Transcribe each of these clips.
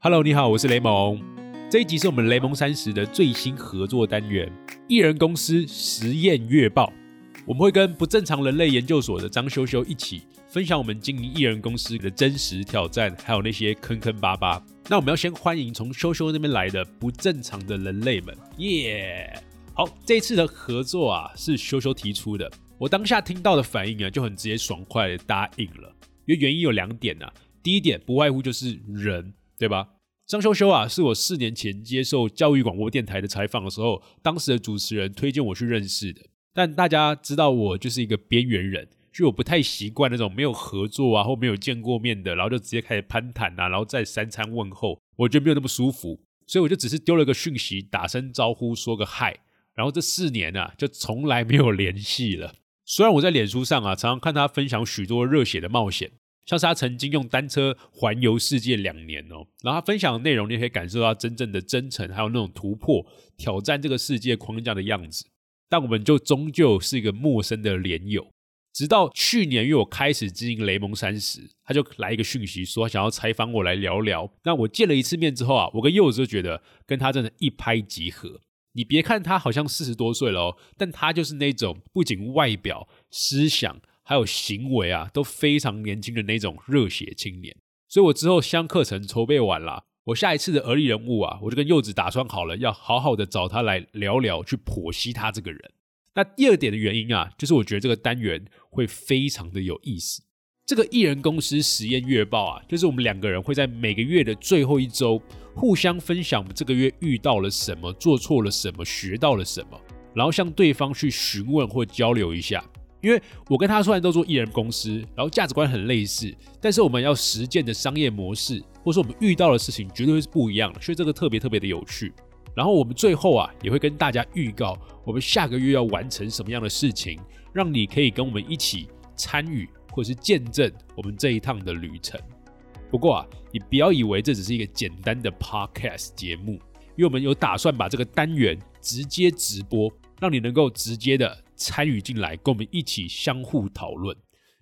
Hello，你好，我是雷蒙。这一集是我们雷蒙三十的最新合作单元——艺人公司实验月报。我们会跟不正常人类研究所的张修修一起分享我们经营艺人公司的真实挑战，还有那些坑坑巴巴。那我们要先欢迎从修修那边来的不正常的人类们，耶！好，这次的合作啊，是修修提出的。我当下听到的反应啊，就很直接爽快的答应了。因为原因有两点啊，第一点不外乎就是人。对吧？张修修啊，是我四年前接受教育广播电台的采访的时候，当时的主持人推荐我去认识的。但大家知道我就是一个边缘人，就我不太习惯那种没有合作啊或没有见过面的，然后就直接开始攀谈啊，然后再三餐问候，我觉得没有那么舒服。所以我就只是丢了个讯息，打声招呼，说个嗨。然后这四年啊，就从来没有联系了。虽然我在脸书上啊，常常看他分享许多热血的冒险。像是他曾经用单车环游世界两年哦，然后他分享的内容，你可以感受到真正的真诚，还有那种突破、挑战这个世界框架的样子。但我们就终究是一个陌生的连友。直到去年，因为我开始经营雷蒙三十，他就来一个讯息，说想要采访我来聊聊。那我见了一次面之后啊，我跟柚子就觉得跟他真的一拍即合。你别看他好像四十多岁了哦，但他就是那种不仅外表、思想。还有行为啊，都非常年轻的那种热血青年。所以我之后相课程筹备完了，我下一次的而立人物啊，我就跟柚子打算好了，要好好的找他来聊聊，去剖析他这个人。那第二点的原因啊，就是我觉得这个单元会非常的有意思。这个艺人公司实验月报啊，就是我们两个人会在每个月的最后一周，互相分享我们这个月遇到了什么，做错了什么，学到了什么，然后向对方去询问或交流一下。因为我跟他虽然都做艺人公司，然后价值观很类似，但是我们要实践的商业模式，或者说我们遇到的事情，绝对是不一样的，所以这个特别特别的有趣。然后我们最后啊，也会跟大家预告我们下个月要完成什么样的事情，让你可以跟我们一起参与或是见证我们这一趟的旅程。不过啊，你不要以为这只是一个简单的 podcast 节目，因为我们有打算把这个单元直接直播，让你能够直接的。参与进来，跟我们一起相互讨论。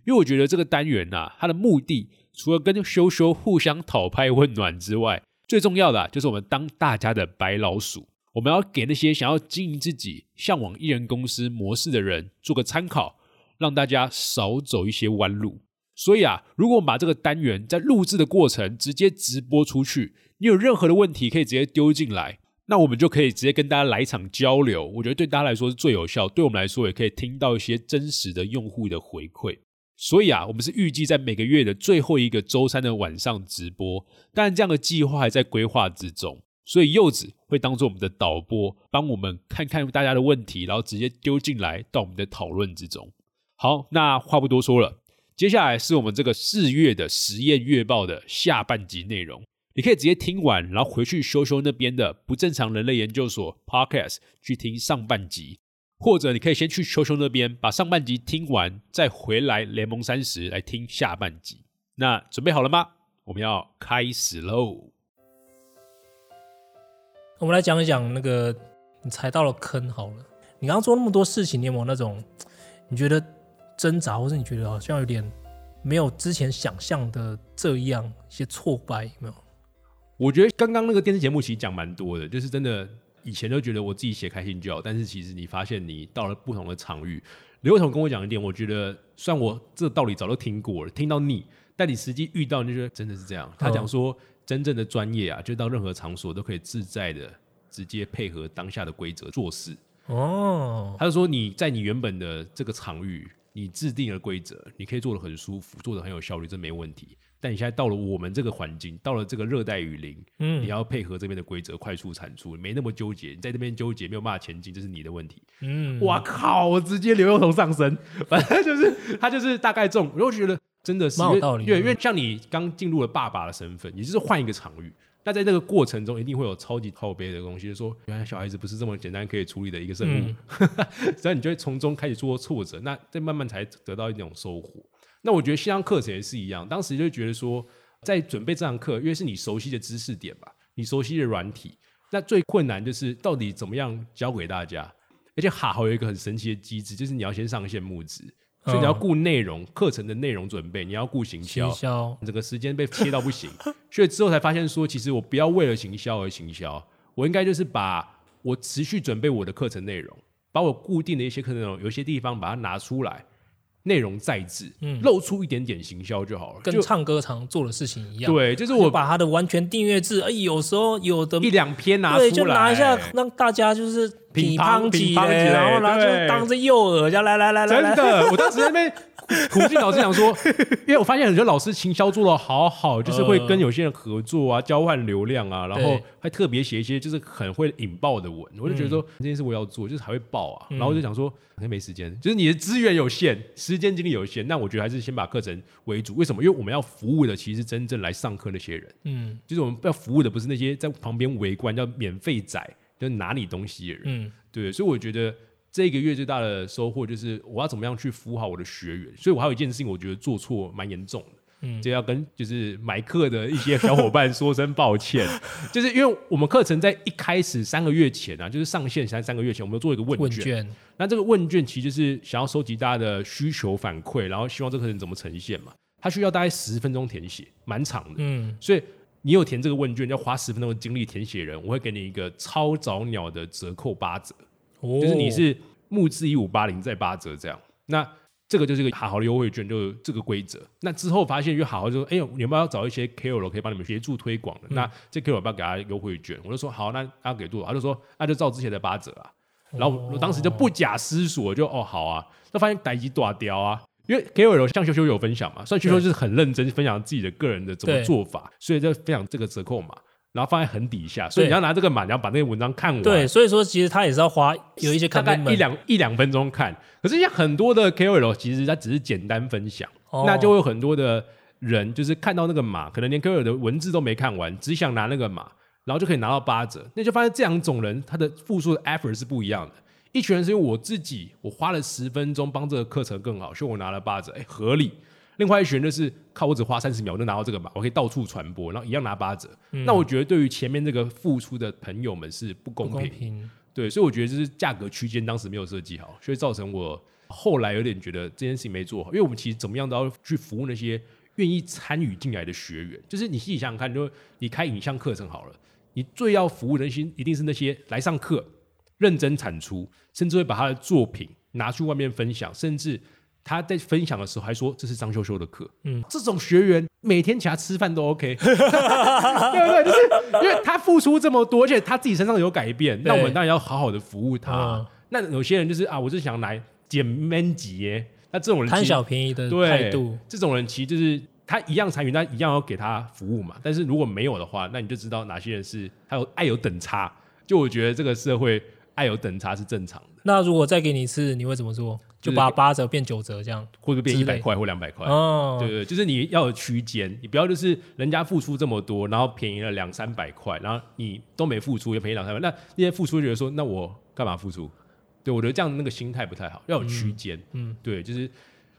因为我觉得这个单元呐，它的目的除了跟修修互相讨拍温暖之外，最重要的就是我们当大家的白老鼠。我们要给那些想要经营自己、向往艺人公司模式的人做个参考，让大家少走一些弯路。所以啊，如果我们把这个单元在录制的过程直接直播出去，你有任何的问题可以直接丢进来。那我们就可以直接跟大家来一场交流，我觉得对大家来说是最有效，对我们来说也可以听到一些真实的用户的回馈。所以啊，我们是预计在每个月的最后一个周三的晚上直播，但这样的计划还在规划之中。所以柚子会当做我们的导播，帮我们看看大家的问题，然后直接丢进来到我们的讨论之中。好，那话不多说了，接下来是我们这个四月的实验月报的下半集内容。你可以直接听完，然后回去修修那边的不正常人类研究所 podcast 去听上半集，或者你可以先去修修那边把上半集听完，再回来联盟三十来听下半集。那准备好了吗？我们要开始喽！我们来讲一讲那个你踩到了坑好了。你刚刚做那么多事情，你有没有那种你觉得挣扎，或者你觉得好像有点没有之前想象的这样一些挫败，有没有？我觉得刚刚那个电视节目其实讲蛮多的，就是真的以前都觉得我自己写开心就好，但是其实你发现你到了不同的场域，刘伟彤跟我讲一点，我觉得虽然我这道理早就听过了，听到腻，但你实际遇到，你就觉得真的是这样。他讲说，真正的专业啊，就到任何场所都可以自在的直接配合当下的规则做事。哦，他就说你在你原本的这个场域，你制定了规则，你可以做的很舒服，做的很有效率，这没问题。但你现在到了我们这个环境，到了这个热带雨林，嗯，你要配合这边的规则，快速产出，没那么纠结。你在这边纠结，没有办法前进，这是你的问题。嗯，哇靠！我直接刘幼彤上身，反正就是他就是大概这种，我就觉得真的是蛮有道理。对，因为像你刚进入了爸爸的身份，你就是换一个场域，那在这个过程中，一定会有超级靠背的东西，就说原来小孩子不是这么简单可以处理的一个生物，所以你就会从中开始做挫折，那再慢慢才得到一种收获。那我觉得线上课程也是一样，当时就觉得说，在准备这堂课，因为是你熟悉的知识点吧，你熟悉的软体，那最困难就是到底怎么样教给大家。而且哈好有一个很神奇的机制，就是你要先上线募资，所以你要顾内容课程的内容准备，你要顾行销，行销整个时间被切到不行，所以之后才发现说，其实我不要为了行销而行销，我应该就是把我持续准备我的课程内容，把我固定的一些课程内容，有些地方把它拿出来。内容在制，嗯，露出一点点行销就好了，跟唱歌常做的事情一样。对，就是我把它的完全订阅制，哎，有时候有的一两篇拿出来，就拿一下，让大家就是乒乓起来，然后然后就当着诱饵，叫来来来来。真的，我当时在那边。苦劲老师讲说，因为我发现很多老师行销做的好好，就是会跟有些人合作啊，交换流量啊，然后还特别写一些就是很会引爆的文，我就觉得说这件事我要做，就是还会爆啊，然后我就想说，可能没时间，就是你的资源有限，时间精力有限，那我觉得还是先把课程为主。为什么？因为我们要服务的其实真正来上课那些人，嗯，就是我们要服务的不是那些在旁边围观叫免费仔，就拿你东西的人，嗯，对，所以我觉得。这一个月最大的收获就是我要怎么样去服务好我的学员，所以我还有一件事情，我觉得做错蛮严重的，嗯，就要跟就是买课的一些小伙伴说声抱歉，就是因为我们课程在一开始三个月前啊，就是上线三三个月前，我们做一个问卷，那这个问卷其实就是想要收集大家的需求反馈，然后希望这个课程怎么呈现嘛，它需要大概十分钟填写，蛮长的，嗯，所以你有填这个问卷要花十分钟的精力填写人，我会给你一个超早鸟的折扣八折。就是你是募资一五八零再八折这样，那这个就是个好好的优惠券，就这个规则。那之后发现，就好好就说，哎呦，你们要找一些 KOL 可以帮你们协助推广的，那这 KOL 要不要给他优惠券？我就说好，那他给多少？他就说那就照之前的八折啊。然后我当时就不假思索，就哦好啊。那发现逮鸡大雕啊，因为 KOL 像修修有分享嘛，所以修修就是很认真分享自己的个人的怎么做法，所以就分享这个折扣码。然后放在很底下，所以你要拿这个码，你要把那个文章看完。对，所以说其实他也是要花有一些大概一两一两分钟看。可是像很多的 KOL，其实他只是简单分享，那就会有很多的人就是看到那个码，可能连 KOL 的文字都没看完，只想拿那个码，然后就可以拿到八折。那就发现这两种人，他的付出的 effort 是不一样的。一群人是因为我自己，我花了十分钟帮这个课程更好，所以我拿了八折，哎，合理。另外一群就是靠我只花三十秒就拿到这个嘛，我可以到处传播，然后一样拿八折。那我觉得对于前面这个付出的朋友们是不公平。对，所以我觉得就是价格区间当时没有设计好，所以造成我后来有点觉得这件事情没做好。因为我们其实怎么样都要去服务那些愿意参与进来的学员。就是你自己想想看，就你开影像课程好了，你最要服务的心一定是那些来上课、认真产出，甚至会把他的作品拿去外面分享，甚至。他在分享的时候还说这是张秀秀的课，嗯，这种学员每天请他吃饭都 OK，对不对？就是因为他付出这么多，而且他自己身上有改变，那我们当然要好好的服务他。那有些人就是啊，我是想来捡面积耶，那这种人贪小便宜的态度，这种人其实就是他一样参与，但一样要给他服务嘛。但是如果没有的话，那你就知道哪些人是还有爱有等差。就我觉得这个社会爱有等差是正常的。那如果再给你一次，你会怎么做？就把八折变九折，这样或者变一百块或两百块。哦，对对，就是你要有区间，你不要就是人家付出这么多，然后便宜了两三百块，然后你都没付出，也便宜两三百，那那些付出觉得说，那我干嘛付出？对我觉得这样那个心态不太好，要有区间。嗯，对，就是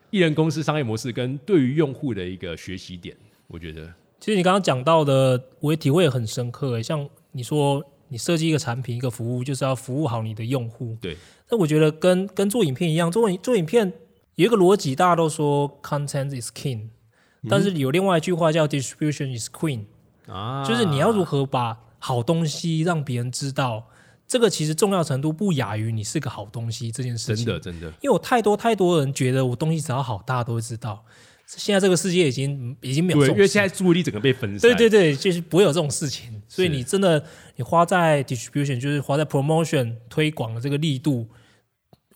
艺人公司商业模式跟对于用户的一个学习点，我觉得。其实你刚刚讲到的，我也体会很深刻。像你说。你设计一个产品、一个服务，就是要服务好你的用户。对。那我觉得跟跟做影片一样，做做影片有一个逻辑，大家都说 content is king，但是有另外一句话叫 distribution is queen。啊。就是你要如何把好东西让别人知道，这个其实重要程度不亚于你是个好东西这件事情。真的，真的。因为我太多太多人觉得我东西只要好，大家都会知道。现在这个世界已经已经没有，因为现在注意力整个被分散。对对对，就是不会有这种事情。所以你真的，你花在 distribution，就是花在 promotion 推广的这个力度，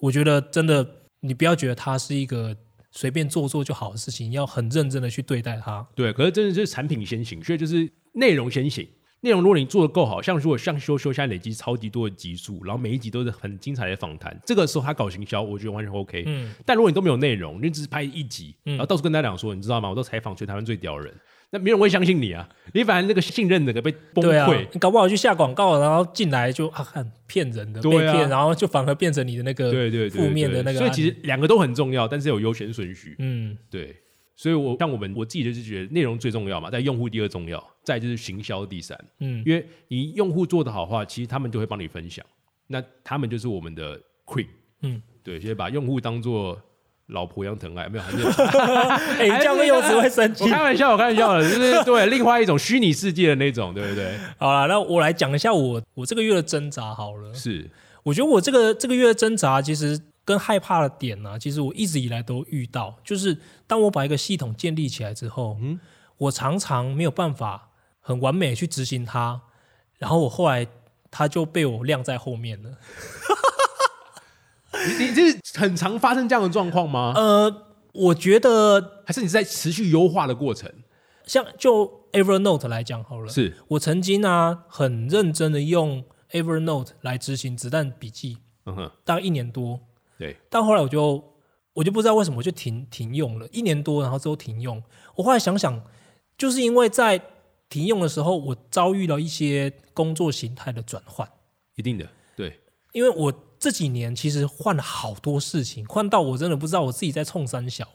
我觉得真的，你不要觉得它是一个随便做做就好的事情，要很认真的去对待它。对，可是真的是产品先行，所以就是内容先行。内容如果你做的够好，像如果像修修现在累积超级多的集数，然后每一集都是很精彩的访谈，这个时候他搞行销，我觉得完全 OK。嗯。但如果你都没有内容，你只是拍一集，然后到处跟大家讲说，你知道吗？我都采访全台湾最屌人，那没有人会相信你啊！你反而那个信任整个被崩溃，，你搞不好去下广告，然后进来就啊看骗人的，被对啊骗，然后就反而变成你的那个对对对，负面的那个所以其实两个都很重要，但是有优先顺序。嗯对，所以我像我们我自己就是觉得内容最重要嘛，在用户第二重要，再就是行销第三。嗯因为你用户做的好的话，其实他们就会帮你分享，那他们就是我们的 queen。嗯，对，所以把用户当做老婆一样疼爱，没有？还是 哎，你这样会柚子会生气我。开玩笑，我开玩笑的，就是对另外一种虚拟世界的那种，对不对？好了，那我来讲一下我我这个月的挣扎好了。是，我觉得我这个这个月的挣扎，其实跟害怕的点呢、其实我一直以来都遇到，就是当我把一个系统建立起来之后，嗯我常常没有办法很完美去执行它，然后我后来它就被我晾在后面了。你你这是很常发生这样的状况吗？呃，我觉得还是你是在持续优化的过程？像就 Evernote 来讲好了，是，我曾经啊很认真的用 Evernote 来执行子弹笔记，嗯哼，大概一年多，对，但后来我就我就不知道为什么我就停停用了，一年多，然后之后停用。我后来想想，就是因为在停用的时候，我遭遇了一些工作形态的转换，一定的，对，因为我这几年其实换了好多事情，换到我真的不知道我自己在冲三小。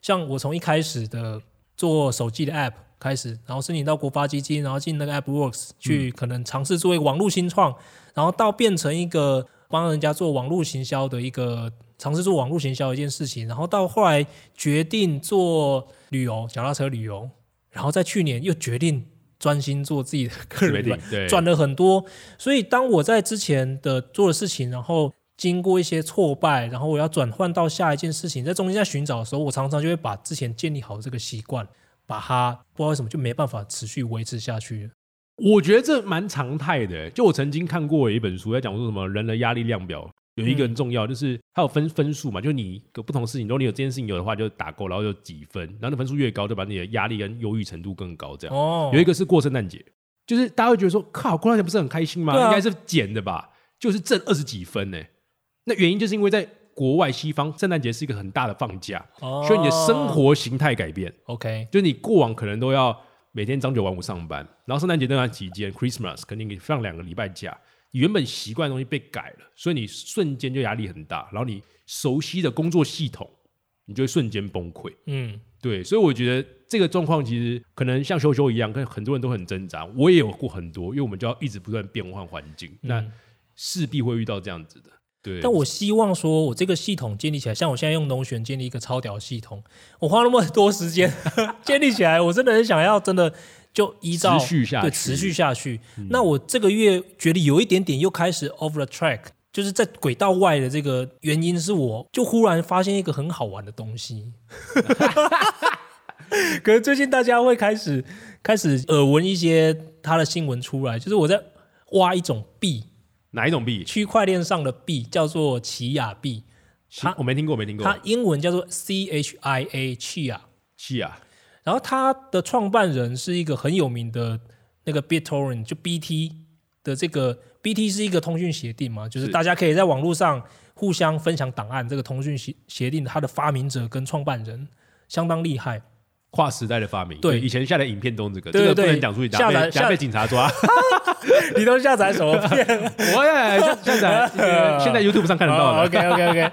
像我从一开始的做手机的 App 开始，然后申请到国发基金，然后进那个 AppWorks 去可能尝试做一个网络新创，然后到变成一个帮人家做网络行销的一个尝试做网络行销的一件事情，然后到后来决定做旅游脚踏车旅游，然后在去年又决定专心做自己的个人转了很多，所以当我在之前的做的事情，然后经过一些挫败，然后我要转换到下一件事情，在中间在寻找的时候，我常常就会把之前建立好的这个习惯，把它不知道为什么就没办法持续维持下去。我觉得这蛮常态的。就我曾经看过一本书，在讲说什么人的压力量表，有一个很重要，就是它有分分数嘛，就你个不同事情，如果你有这件事情有的话，就打勾，然后就几分，然后那分数越高，就把你的压力跟忧郁程度更高。这样、哦有一个是过圣诞节，就是大家会觉得说，靠，过圣诞节不是很开心吗？应该是减的吧，就是挣二十几分呢。那原因就是因为在国外西方，圣诞节是一个很大的放假，哦所以你的生活形态改变。OK，就是你过往可能都要每天朝九晚五上班，然后圣诞节那段期间，Christmas 肯定给放两个礼拜假，你原本习惯的东西被改了，所以你瞬间就压力很大，然后你熟悉的工作系统，你就会瞬间崩溃。嗯，对，所以我觉得这个状况其实可能像修修一样，跟很多人都很挣扎，我也有过很多，因为我们就要一直不断变换环境，那势必会遇到这样子的。对，但我希望说，我这个系统建立起来，像我现在用农选建立一个超屌系统，我花那么多时间 建立起来，我真的很想要真的就依照持续下去持续下去。那我这个月觉得有一点点又开始 over the track，就是在轨道外的这个原因是我就忽然发现一个很好玩的东西。可是最近大家会开始开始耳闻一些他的新闻出来，就是我在挖一种币，哪一种币？区块链上的币叫做奇亚币，它我没听过，没听过。它英文叫做 CHIA Chia，气啊，然后它的创办人是一个很有名的那个 BitTorrent，就 BT 的这个 BT 是一个通讯协定嘛，就是是大家可以在网络上互相分享档案。这个通讯协协定，它的发明者跟创办人相当厉害。跨时代的发明。对以前下载影片都这个，对这个不能讲出去，下载下被等下被警察抓。你都下载什么片？我也下下载，呃 现在 YouTube 上看得到的。OK OK OK，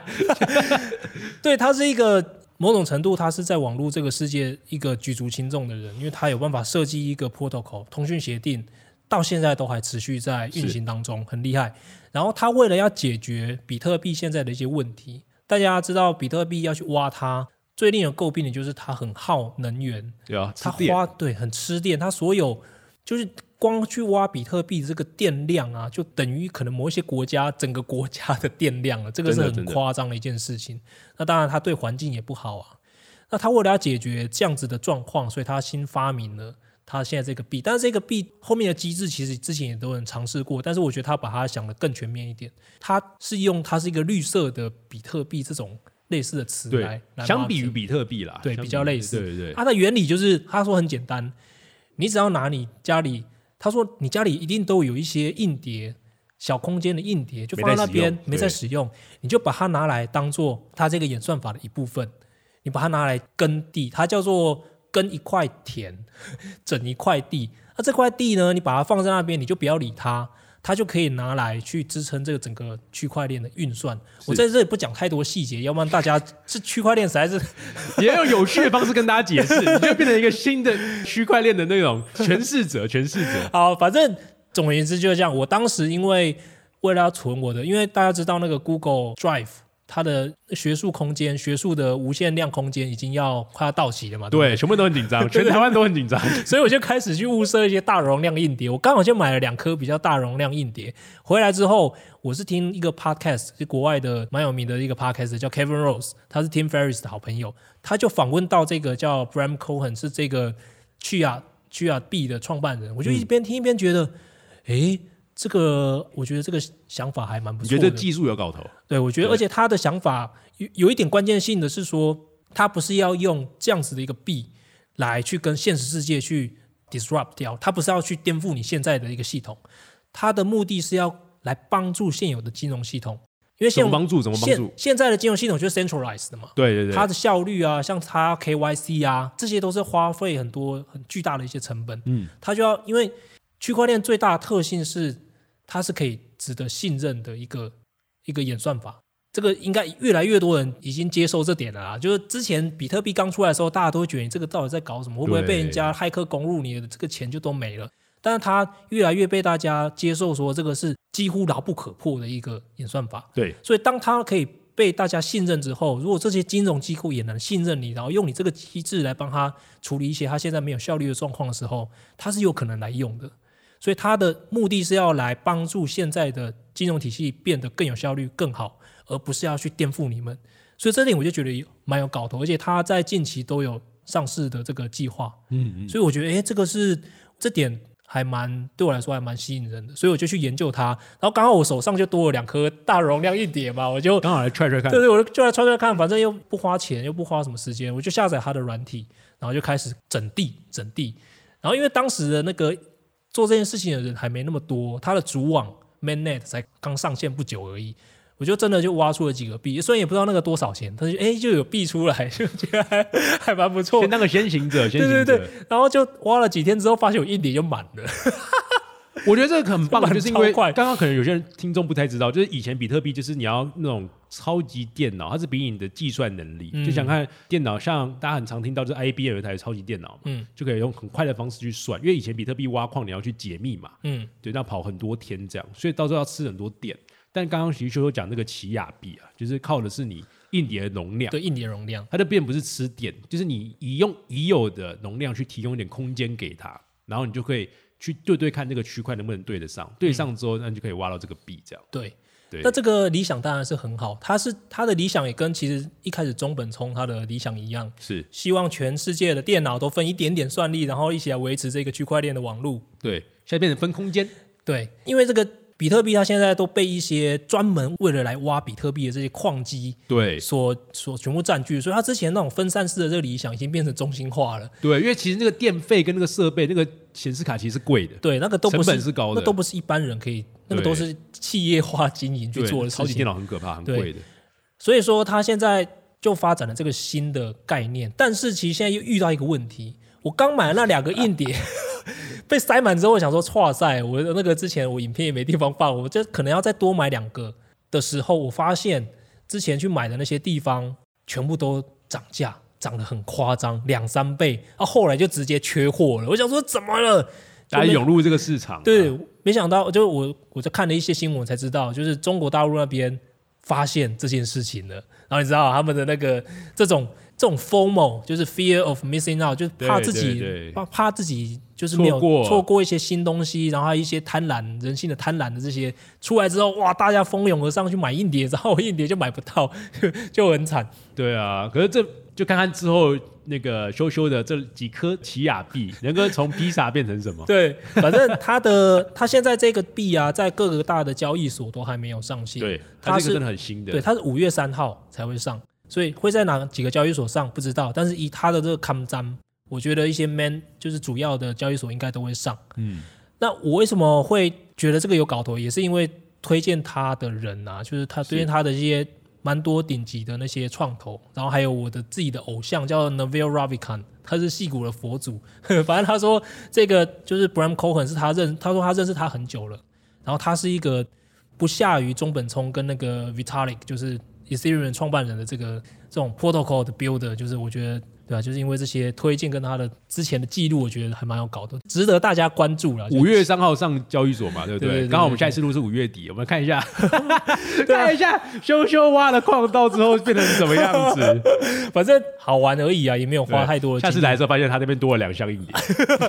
对他是一个某种程度，他是在网络这个世界一个举足轻重的人，因为他有办法设计一个 protocol 通讯协定，到现在都还持续在运行当中，很厉害。然后他为了要解决比特币现在的一些问题，大家知道比特币要去挖它，最令人诟病的就是它很耗能源，对啊，它花对很吃电，它所有就是光去挖比特币这个电量啊，就等于可能某一些国家整个国家的电量了，这个是很夸张的一件事情。那当然，它对环境也不好啊。那他为了要解决这样子的状况，所以他新发明了他现在这个币。但是这个币后面的机制其实之前也都有人尝试过，但是我觉得他把它想的更全面一点。它是用它是一个绿色的比特币这种类似的词来，相比于比特币啦，对比比较类似。对对。对，它的原理就是，他说很简单，你只要拿你家里，他说你家里一定都有一些硬碟，小空间的硬碟，就放在那边没在使用没在使用，你就把它拿来当做它这个演算法的一部分，你把它拿来耕地，它叫做耕一块田，整一块地。那这块地呢，你把它放在那边，你就不要理它，它就可以拿来去支撑这个整个区块链的运算。我在这里不讲太多细节，要不然大家这区块链实在是 也用有趣的方式跟大家解释，你就变成一个新的区块链的那种诠释者，诠释者。好，反正总而言之就是这样。我当时因为为了要存我的，因为大家知道那个 Google Drive。它的学术空间、学术的无限量空间已经要快要到期了嘛？对对，对，全部都很紧张，全台湾都很紧张。所以我就开始去物色一些大容量硬碟。我刚好就买了两颗比较大容量硬碟。回来之后，我是听一个 podcast，是国外的蛮有名的一个 podcast，叫 Kevin Rose，他是 Tim Ferriss 的好朋友，他就访问到这个叫 Bram Cohen，是这个去啊去啊 B 的创办人。我就一边听一边觉得，诶。这个我觉得这个想法还蛮不错的。觉得技术有搞头？对，我觉得，而且他的想法有有一点关键性的是说，他不是要用这样子的一个币来去跟现实世界去 disrupt 掉，他不是要去颠覆你现在的一个系统，他的目的是要来帮助现有的金融系统，因为怎么帮助？怎么帮助？现在的金融系统就是 centralized 的嘛？对对对，它的效率啊，像它 KYC 啊，这些都是花费很多很巨大的一些成本。嗯，它就要因为区块链最大的特性是。它是可以值得信任的一个一个演算法，这个应该越来越多人已经接受这点了啊。就是之前比特币刚出来的时候，大家都会觉得你这个到底在搞什么？会不会被人家骇客攻入？你的这个钱就都没了。但是它越来越被大家接受，说这个是几乎牢不可破的一个演算法。对，所以当它可以被大家信任之后，如果这些金融机构也能信任你，然后用你这个机制来帮他处理一些他现在没有效率的状况的时候，它是有可能来用的。所以它的目的是要来帮助现在的金融体系变得更有效率、更好，而不是要去颠覆你们。所以这点我就觉得蛮有搞头，而且它在近期都有上市的这个计划。嗯嗯。所以我觉得，哎，这个是这点还蛮对我来说还蛮吸引人的，所以我就去研究它。然后刚好我手上就多了两颗大容量硬碟嘛，我就刚好来踹踹看。对对，我就来踹踹看，反正又不花钱，又不花什么时间，我就下载它的软体，然后就开始整地整地。然后因为当时的那个。做这件事情的人还没那么多，他的主网 Mainnet 才刚上线不久而已，我就真的就挖出了几个币，虽然也不知道那个多少钱，但是哎就有币出来，就觉得还还蛮不错。先当个先行者，先行者。对对对，然后就挖了几天之后，发现我硬碟就满了。我觉得这个很棒，就是因为刚刚可能有些人听众不太知道，就是以前比特币就是你要那种超级电脑，它是比你的计算能力。就想看电脑，像大家很常听到就是 IBM 有一台超级电脑，嗯，就可以用很快的方式去算。因为以前比特币挖矿你要去解密嘛，嗯，对，那跑很多天这样，所以到时候要吃很多电。但刚刚徐修修讲那个奇亚币啊，就是靠的是你硬碟的容量，对，硬碟容量，它就变不是吃电，就是你以用已有的容量去提供一点空间给它，然后你就可以。去对对看这个区块能不能对得上，对上之后，那就可以挖到这个币，这样。对对。那这个理想当然是很好，他是他的理想也跟其实一开始中本聪他的理想一样，是希望全世界的电脑都分一点点算力，然后一起来维持这个区块链的网络。对，现在变成分空间。对，因为这个。比特币它现在都被一些专门为了来挖比特币的这些矿机对所所全部占据，所以它之前那种分散式的这个理想已经变成中心化了。对，因为其实那个电费跟那个设备、那个显示卡其实是贵的，对，那个都成本是高的，那都不是一般人可以，那个都是企业化经营去做的。超级电脑很可怕，很贵的。所以说，它现在就发展了这个新的概念，但是其实现在又遇到一个问题，我刚买了那两个硬碟。被塞满之后，我想说，哇塞！我那个之前我影片也没地方放，我就可能要再多买两个的时候，我发现之前去买的那些地方全部都涨价，涨得很夸张，两三倍。啊，后来就直接缺货了。我想说，怎么了？大家涌入这个市场？对，没想到，就我我在看了一些新闻才知道，就是中国大陆那边发现这件事情了。然后你知道他们的那个这种。这种 formal 就是 fear of missing out，就是怕自己怕怕自己就是没有错过一些新东西，然后还有一些贪婪人性的贪婪的这些出来之后，哇，大家蜂拥而上去买硬碟，然后硬碟就买不到，就很惨。对啊，可是这就看看之后那个羞羞的这几颗奇亚币能够从披萨变成什么？对，反正它的它现在这个币啊，在各个大的交易所都还没有上线。对，它是真的很新的。对，它是五月三号才会上。所以会在哪几个交易所上不知道，但是以他的这个 come 章，我觉得一些 man 就是主要的交易所应该都会上。嗯，那我为什么会觉得这个有搞头，也是因为推荐他的人啊，就是他推荐他的一些蛮多顶级的那些创投，然后还有我的自己的偶像叫 Naval Ravikant，他是戏骨的佛祖。反正他说这个就是 Bram Cohen 是他认，他说他认识他很久了，然后他是一个不下于中本聪跟那个 Vitalik 就是 Ethereum 创办人的这个这种 protocol 的 builder，就是我觉得。对啊，就是因为这些推荐跟他的之前的记录，我觉得还蛮有搞的，值得大家关注了。五月三号上交易所嘛，对不对？刚好我们下一次录是五月底，我们看一下，看一下修修挖了矿道之后变成什么样子。反正好玩而已啊，也没有花太多。下次来的时候发现他那边多了两箱硬碟，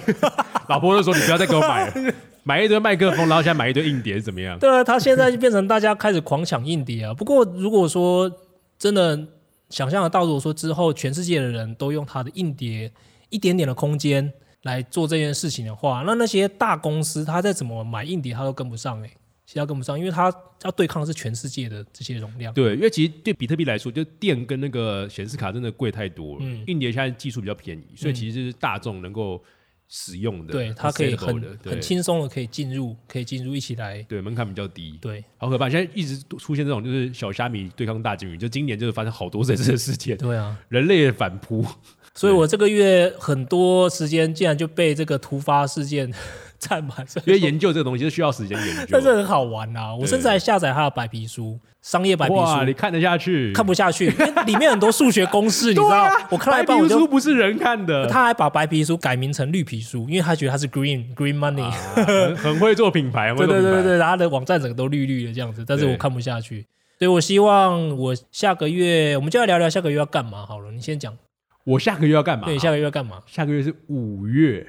老婆就说你不要再给我买了，买一堆麦克风，然后现在买一堆硬碟怎么样？对啊，他现在就变成大家开始狂抢硬碟啊。不过如果说真的想象得到，如果说之后全世界的人都用他的硬碟一点点的空间来做这件事情的话，那那些大公司他再怎么买硬碟，他都跟不上哎、其他跟不上，因为它要对抗的是全世界的这些容量。对，因为其实对比特币来说，就电跟那个显示卡真的贵太多了。嗯硬碟现在技术比较便宜，所以其实是大众能够使用的，对，它可以很很轻松的可以进入，可以进入一起来。对门槛比较低。对好可怕！现在一直出现这种就是小虾米对抗大金鱼，就今年就是发生好多这次的事件，对啊，人类的反扑。所以我这个月很多时间竟然就被这个突发事件 占满，因为研究这个东西是需要时间研究 但。是很好玩呐、我甚至还下载他的白皮书，商业白皮哇，你，看得下去？看不下去，因为里面很多数学公式，你知道？我看到白一半我就皮书，不是人看的，他还把白皮书改名成绿皮书，因为他觉得他是 green green money。啊很 很会做品牌，对对对对，然后他的网站整个都绿绿的这样子，但是我看不下去，所以我希望我下个月，我们就来聊聊下个月要干嘛好了。你先讲，我下个月要干嘛？对，下个月要干嘛？下个月是五月，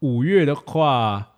五月的话，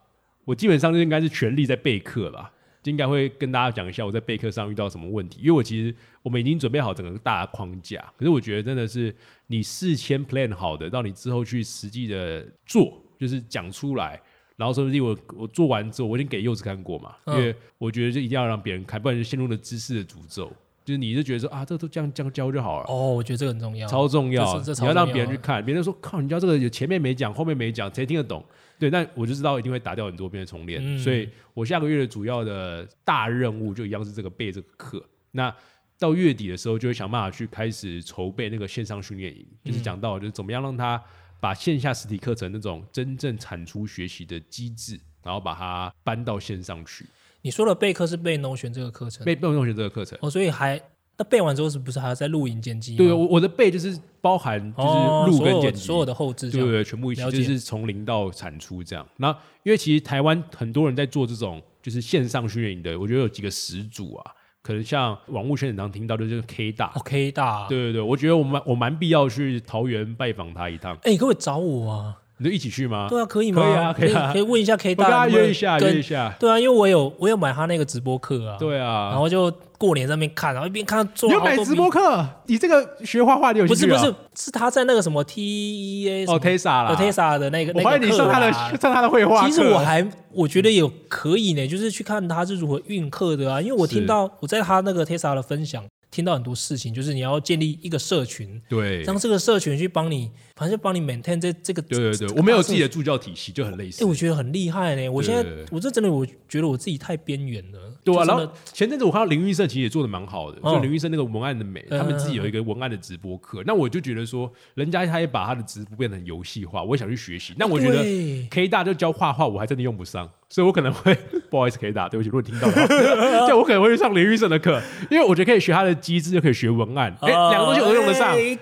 我基本上就应该是全力在备课了，就应该会跟大家讲一下我在备课上遇到什么问题。因为我其实我们已经准备好整个大框架，可是我觉得真的是你事先 plan 好的，到你之后去实际的做，就是讲出来。然后说不定我我做完之后，我已经给柚子看过嘛，因嗯为我觉得就一定要让别人看，不然就陷入了知识的诅咒。就是你就觉得说啊，这都这样这样教就好了，哦，我觉得这个很重要。超重要这是这。超你要让重别人去看，别人说靠，你教这个有前面没讲，后面没讲，谁听得懂？对，那我就知道一定会打掉很多遍的重练。嗯所以我下个月的主要的大任务就一样是这个背这个课。那到月底的时候，就会想办法去开始筹备那个线上训练营，就是讲到就是怎么样让他把线下实体课程那种真正产出学习的机制，然后把它搬到线上去。你说的备课是备 Notion 这个课程，背背同学这个课程。哦，所以还那备完之后是不是还要再录影剪辑吗？对，我我的背就是包含就是录跟剪辑，所有的后置。对对对，全部就是从零到产出这样。那因为其实台湾很多人在做这种就是线上训练营的，我觉得有几个始祖啊，可能像网络圈很常听到的就是 K 大。OK 大，对对对，我觉得我蛮我蛮必要去桃园拜访他一趟，哎，你可不可以找我啊？你就一起去吗？对啊，可以吗？可以啊可以啊。可以问一下 K 我跟他大能不能约一下，约一下。对啊，因为我有我有买他那个直播课啊，对啊，然后就过年在那边看，然后一边看他做你有买直播课？你这个学画画你有啊？不是不是是他在那个什么 T E A 哦，Tesa 啦。Tesa 的那个我发现你上他的上他的绘画课，其实我还我觉得有可以呢，就是去看他是如何运课的啊，因为我听到我在他那个 Tesla 的分享，听到很多事情，就是你要建立一个社群，对。让这个社群去帮你，反正就帮你 maintain 这这个。对对对，我没有自己的助教体系，就很类哎、似。我觉得很厉害呢。我现在我这真的我觉得我自己太边缘了。对啊，然后前阵子我看到林玉胜其实也做的蛮好的，哦就林玉胜那个文案的美，嗯他们自己有一个文案的直播课。那我就觉得说，人家他也把他的直播变成游戏化，我也想去学习。那我觉得对 K 大就教画画，我还真的用不上，所以我可能会 不好意思 K 大，对不起，如果你听到的话，对，我可能会去上林玉胜的课，因为我觉得可以学他的机制，就可以学文案，哎，两个东西我都用得上。一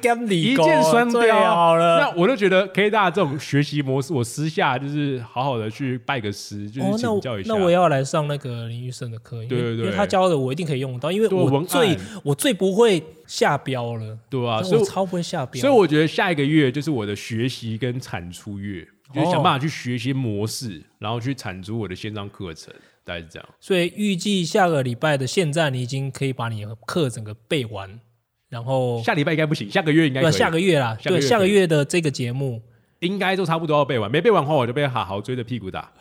工箭双雕，好了。那我就觉得 K 大这种学习模式，我私下就是好好的去拜个师，就是请教一下。那我也要来上那个林玉生的课，因为对对对。因为他教的我一定可以用到，因为我最我最不会下标了，对啊，所以我超不会下标，所以我觉得下一个月就是我的学习跟产出月，就是哦。想办法去学习模式，然后去产出我的线上课程，大概是这样。所以预计下个礼拜的现在你已经可以把你的课整个背完，然后下礼拜应该不行，下个月应该可以下个月啦，对下个下个月的这个节目，应该都差不多要背完，没背完的话我就被好好追着屁股打。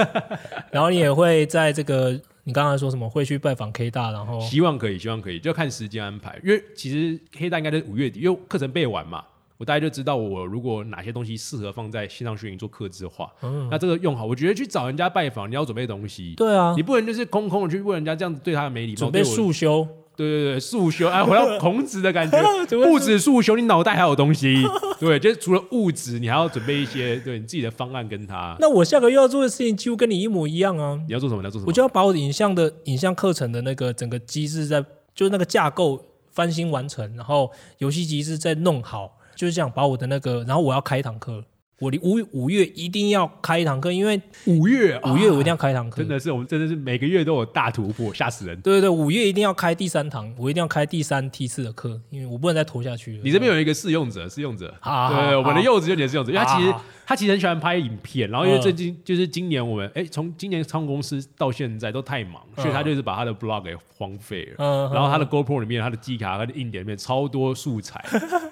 然后你也会在这个你刚才说什么会去拜访 K 大，然后希望可以，希望可以，就看时间安排。因为其实 K 大应该是五月底，因为课程背完嘛，我大概就知道我如果哪些东西适合放在线上训练做课制化，嗯，那这个用好。我觉得去找人家拜访，你要准备东西，对啊你，不能就是空空的去问人家，这样子对他没礼貌。准备速修，对对对，速修，哎，回到孔子的感觉，不止速修，你脑袋还有东西。对，就是除了物质，你还要准备一些对你自己的方案跟他。那我下个月要做的事情几乎跟你一模一样啊！你要做什么？你要做什么？我就要把我的影像的影像课程的那个整个机制在，就是那个架构翻新完成，然后游戏机制再弄好，就是这样把我的那个，然后我要开一堂课，我的五五月一定要开一堂课，因为五月，五月我一定要。开一堂课，真的是，我们真的是每个月都有大突破，吓死人！对对对，五月一定要开第三堂，我一定要开第三梯次的课，因为我不能再拖下去了。你这边有一个试用者，试用者，好，好对，我们的柚子就你的试用者，因为他其实好他其实很喜欢拍影片，然后因为嗯最近就是今年我们哎，从今年唱公司到现在都太忙，所以他就是把他的 blog 给荒废了。嗯，然后他的嗯 GoPro 里面、他的记卡、他的硬点里面超多素材，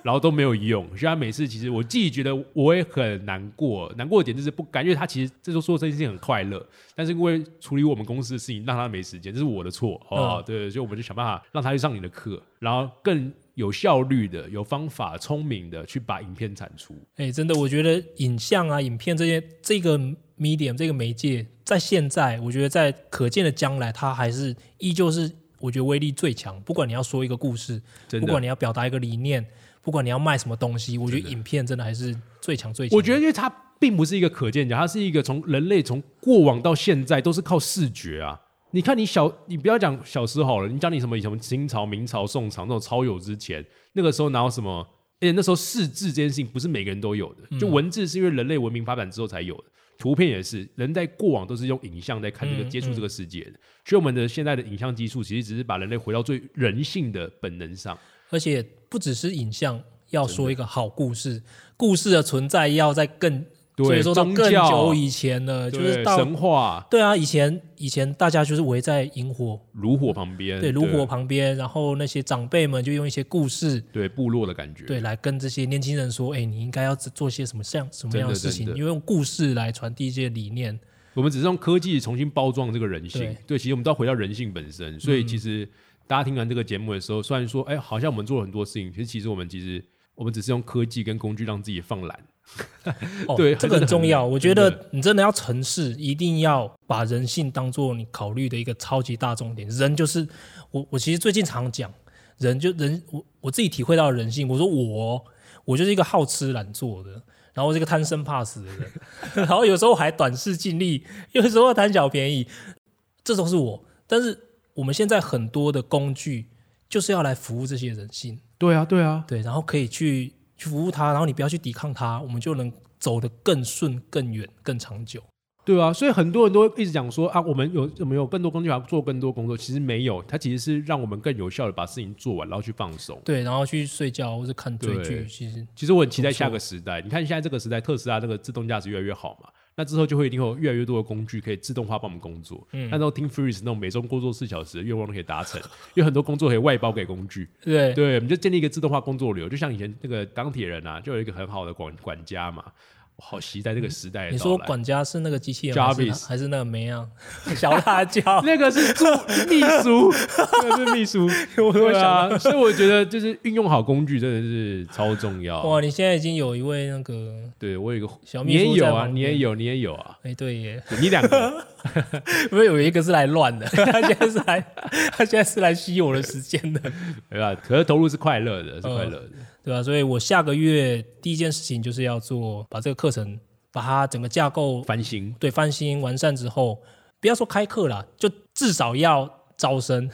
然后都没有用。所以他每次其实我自己觉得我也很难过，难过的点就是不感觉他其实这时候做这件事情很快乐，但是因为处理我们公司的事情让他没时间，这是我的错哦。对，所以我们就想办法让他去上你的课，然后更有效率的、有方法、聪明的去把影片产出。哎、真的，我觉得影像啊、影片这些这个 medium 这个媒介，在现在，我觉得在可见的将来，它还是依旧是我觉得威力最强。不管你要说一个故事，不管，你要表达一个理念，不管你要卖什么东西，我觉得影片真的还是最强最强。我觉得因为它并不是一个可见角，它是一个从人类从过往到现在都是靠视觉啊。你看，你小，你不要讲小时候好了，你讲你什么什么清朝、明朝、宋朝那种超有之前，那个时候哪有什么？而且那时候识字这件事情不是每个人都有的，就文字是因为人类文明发展之后才有的，图片也是，人在过往都是用影像在看这个嗯接触这个世界的，所以我们的现在的影像技术其实只是把人类回到最人性的本能上。而且不只是影像要说一个好故事，故事的存在要在更，所，以说到更久以前了，就是到神话对啊，以前以前大家就是围在萤火炉火旁边，对炉火旁边，然后那些长辈们就用一些故事，对部落的感觉，对，来跟这些年轻人说，哎，你应该要做些什么像什么样的事情因为用故事来传递一些理念。我们只是用科技重新包装这个人性。对对，其实我们都要回到人性本身。所以其实大家听完这个节目的时候，虽然说，哎，好像我们做了很多事情，其实其实我们其实我们只是用科技跟工具让自己放懒。哦，对这个很重要。我觉得你真的要成事，一定要把人性当做你考虑的一个超级大重点。人就是我，我其实最近常讲，人就人，我我自己体会到人性。我说我，我就是一个好吃懒做的，然后我是一个贪生怕死的人，然后有时候还短视尽力，有时候贪小便宜，这都是我。但是我们现在很多的工具就是要来服务这些人性。对啊，对啊，对，然后可以去去服务它，然后你不要去抵抗它，我们就能走得更顺、更远、更长久。对啊。所以很多人都一直讲说啊，我们有有没有更多工具，要做更多工作。其实没有，它其实是让我们更有效的把事情做完，然后去放手。对，然后去睡觉或者看追剧，其实其实我很期待下个时代。你看现在这个时代，特斯拉这个自动驾驶越来越好嘛，那之后就会一定会有越来越多的工具可以自动化帮我们工作。嗯那时候听 Freeze 那种每周工作四小时的愿望都可以达成，有很多工作可以外包给工具。对对，我们就建立一个自动化工作流，就像以前那个钢铁人啊，就有一个很好的管管家嘛。我好期待这个时代你说管家是那个机器人还是 Jarvis 还是那个梅啊？小辣椒，那个是助秘书，那个是秘书，对想啊，所以我觉得就是运用好工具真的是超重要。哇，你现在已经有一位那个对我有一个，小你秘书在也有啊，你也有，你也有啊，哎，对耶，你两个。因为有一个是来乱的，他现在是来他现在是来吸我的时间的，对吧？可是投入是快乐的，是快乐的。对吧、所以我下个月第一件事情就是要做，把这个课程把它整个架构翻新，对翻新完善之后，不要说开课了，就至少要招生，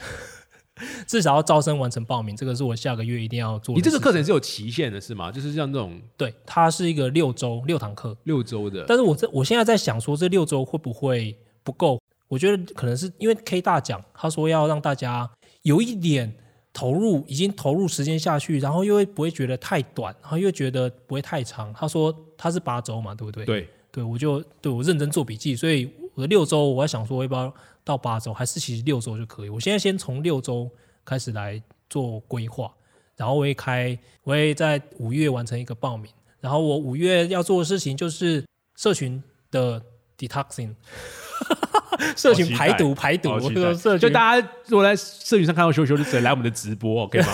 至少要招生完成报名，这个是我下个月一定要做的你这个课程是有期限的，是吗？就是像这种对，它是一个六周六堂课，六周的，但是我这我现在在想说，这六周会不会不够？我觉得可能是因为 K 大讲，他说要让大家有一点投入，已经投入时间下去，然后又会不会觉得太短，然后又觉得不会太长。他说他是八周嘛，对不对？对，对，我就对我认真做笔记，所以我的六周，我在想说要不要到八周，还是其实六周就可以。我现在先从六周开始来做规划，然后我会开，我会在五月完成一个报名，然后我五月要做的事情就是社群的 detoxing，社群排毒排毒，社群就大家如果在社群上看到羞羞，就只能来我们的直播，OK 吗？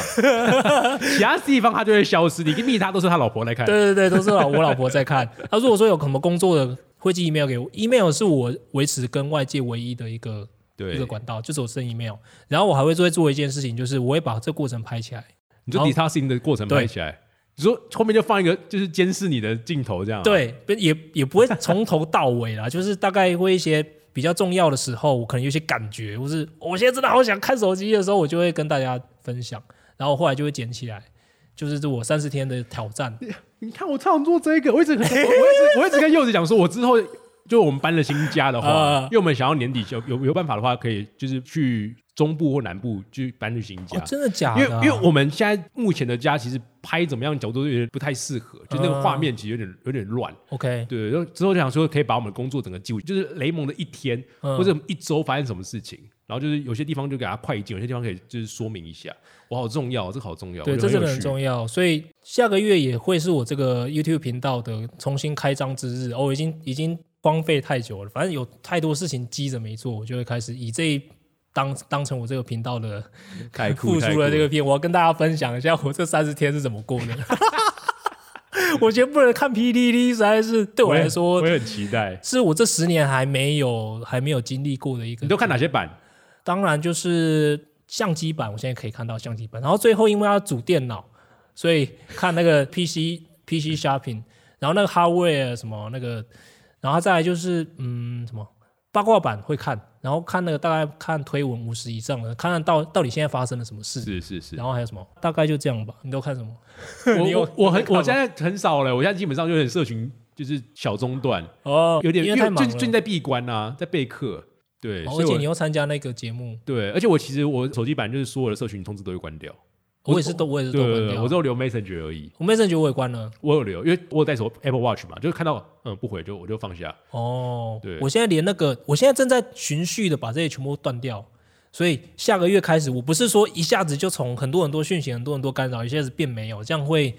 其他地方他就会消失，你跟密他都是他老婆在看。对对对，都是老我老婆在看。他如果说有什么工作的，会寄 email 给我，email 是我维持跟外界唯一的一个一个管道，就是我 send email，然后我还会做做一件事情，就是我会把这过程拍起来。你说然后 discussing 的过程拍起来，你说后面就放一个就是监视你的镜头这样、，啊对，不也也不会从头到尾啦，就是大概会一些比较重要的时候，我可能有些感觉，或是我现在真的好想看手机的时候，我就会跟大家分享，然后后来就会捡起来，就是这我三十天的挑战。你看我常做这个，我一直我一直我一直跟柚子讲说，我之后就我们搬了新家的话，啊因为我们想要年底有有有办法的话，可以就是去中部或南部去搬去新家。哦，真的假的啊、因为因为我们现在目前的家其实拍怎么样角度有点不太适合，就那个画面其实有点有点乱。OK，对，然后之后就想说可以把我们工作整个记录，就是雷蒙的一天、嗯或者一周发生什么事情，然后就是有些地方就给他快进，有些地方可以就是说明一下，我，好重要，这个好重要，对，这真的很重要。所以下个月也会是我这个 YouTube 频道的重新开张之日。哦，已经已经荒废太久了，反正有太多事情积着没做，我就会开始以这一当当成我这个频道的 太酷复太酷出了这个片，我要跟大家分享一下我这三十天是怎么过的。我觉得不能看 PDD，实在是对我来说我，也很期待。是我这十年还没有还没有经历过的一个。你都看哪些版？当然就是相机版，我现在可以看到相机版。然后最后因为要组电脑，所以看那个 PC PC shopping，然后那个 hardware 什么那个，然后再来就是嗯什么八卦版会看，然后看那个大概看推文五十以上的，看看到到底现在发生了什么事。是是是，然后还有什么？大概就这样吧。你都看什么？我我我很我现在很少了，我现在基本上有点社群就是小中断，哦，有点因为。最最近在闭关啊，在备课，对，而且你又参加那个节目，对，而且我其实我手机版就是所有的社群通知都会关掉，我也是都我也是都。我只有留 Messenger 而已，我 Messenger 我也关了。我有留，因为我有带手 Apple Watch 嘛，就是看到嗯不回就我就放下，哦，对我现在连那个，我现在正在循序的把这些全部断掉，所以下个月开始，我不是说一下子就从很多很多讯息、很多很多干扰，一下子变没有，这样会，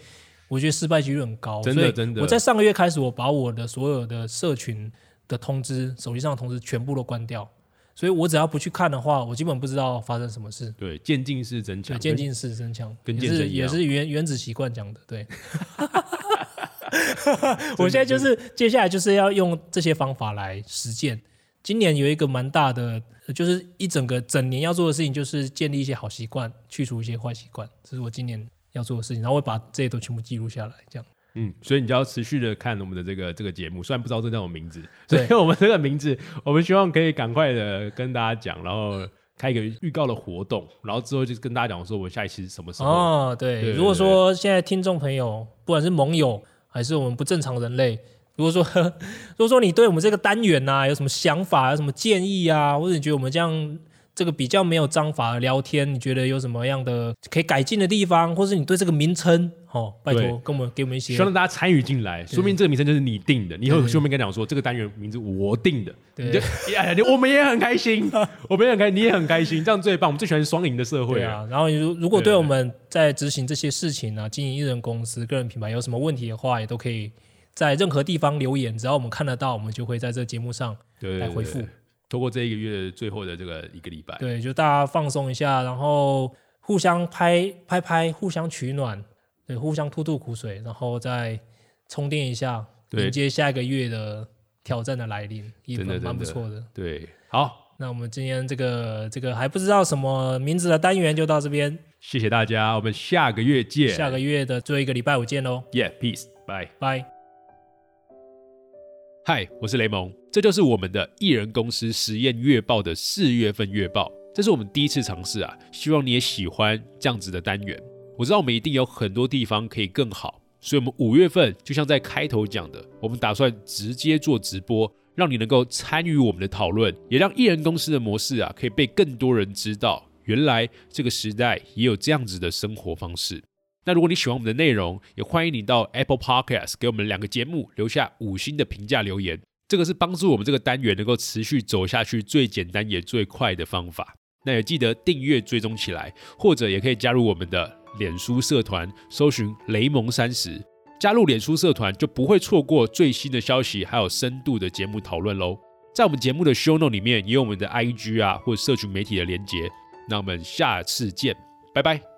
我觉得失败几率很高。真的真的我在上个月开始，我把我的所有的社群的通知、手机上的通知全部都关掉，所以我只要不去看的话，我基本不知道发生什么事。对，渐进式增强，对，渐进式增强，跟也是健身也是原原子习惯讲的，对。我现在就是接下来就是要用这些方法来实践。今年有一个蛮大的，呃就是一整个整年要做的事情，就是建立一些好习惯，去除一些坏习惯，这是我今年要做的事情。然后我会把这些都全部记录下来，这样。嗯，所以你就要持续的看我们的这个这个节目，虽然不知道这叫什么名字，所以我们这个名字，我们希望可以赶快的跟大家讲，然后开一个预告的活动，然后之后就是跟大家讲说我们下一期是什么时候。哦，对，对如果说现在听众朋友，不管是盟友还是我们不正常人类，如果说 如果说你对我们这个单元呐、有什么想法、有什么建议啊，或者你觉得我们这样这个比较没有章法的聊天，你觉得有什么样的可以改进的地方，或是你对这个名称，哦，拜托跟我们给我们一些希望大家参与进来，说明这个名称就是你定的。你以后对顺便跟他讲说，这个单元名字我定的，对你就哎呀，我们也很开心，我们也很开心，你也很开心，这样最棒。我们最喜欢双赢的社会啊！然后如如果对对我们在执行这些事情啊，经营艺人公司、个人品牌有什么问题的话，也都可以在任何地方留言，只要我们看得到，我们就会在这个节目上来回复对。透过这一个月最后的这个一个礼拜，对，就大家放松一下，然后互相拍拍拍，互相取暖，对，互相吐吐苦水，然后再充电一下，迎接下一个月的挑战的来临，也蛮蛮不错的。对，好，那我们今天这个这个还不知道什么名字的单元就到这边，谢谢大家，我们下个月见。下个月的最后一个礼拜五见喽，，Yeah，peace，bye bye。嗨，我是雷蒙，这就是我们的艺人公司实验月报的四月份月报，这是我们第一次尝试啊，希望你也喜欢这样子的单元。我知道我们一定有很多地方可以更好，所以我们五月份就像在开头讲的，我们打算直接做直播，让你能够参与我们的讨论，也让艺人公司的模式啊，可以被更多人知道，原来这个时代也有这样子的生活方式。那如果你喜欢我们的内容，也欢迎你到 Apple Podcast 给我们两个节目留下五星的评价留言，这个是帮助我们这个单元能够持续走下去最简单也最快的方法。那也记得订阅追踪起来，或者也可以加入我们的脸书社团，搜寻雷蒙三十。加入脸书社团就不会错过最新的消息，还有深度的节目讨论喽。在我们节目的 show note 里面也有我们的 IG 啊或社群媒体的连结。那我们下次见，拜拜。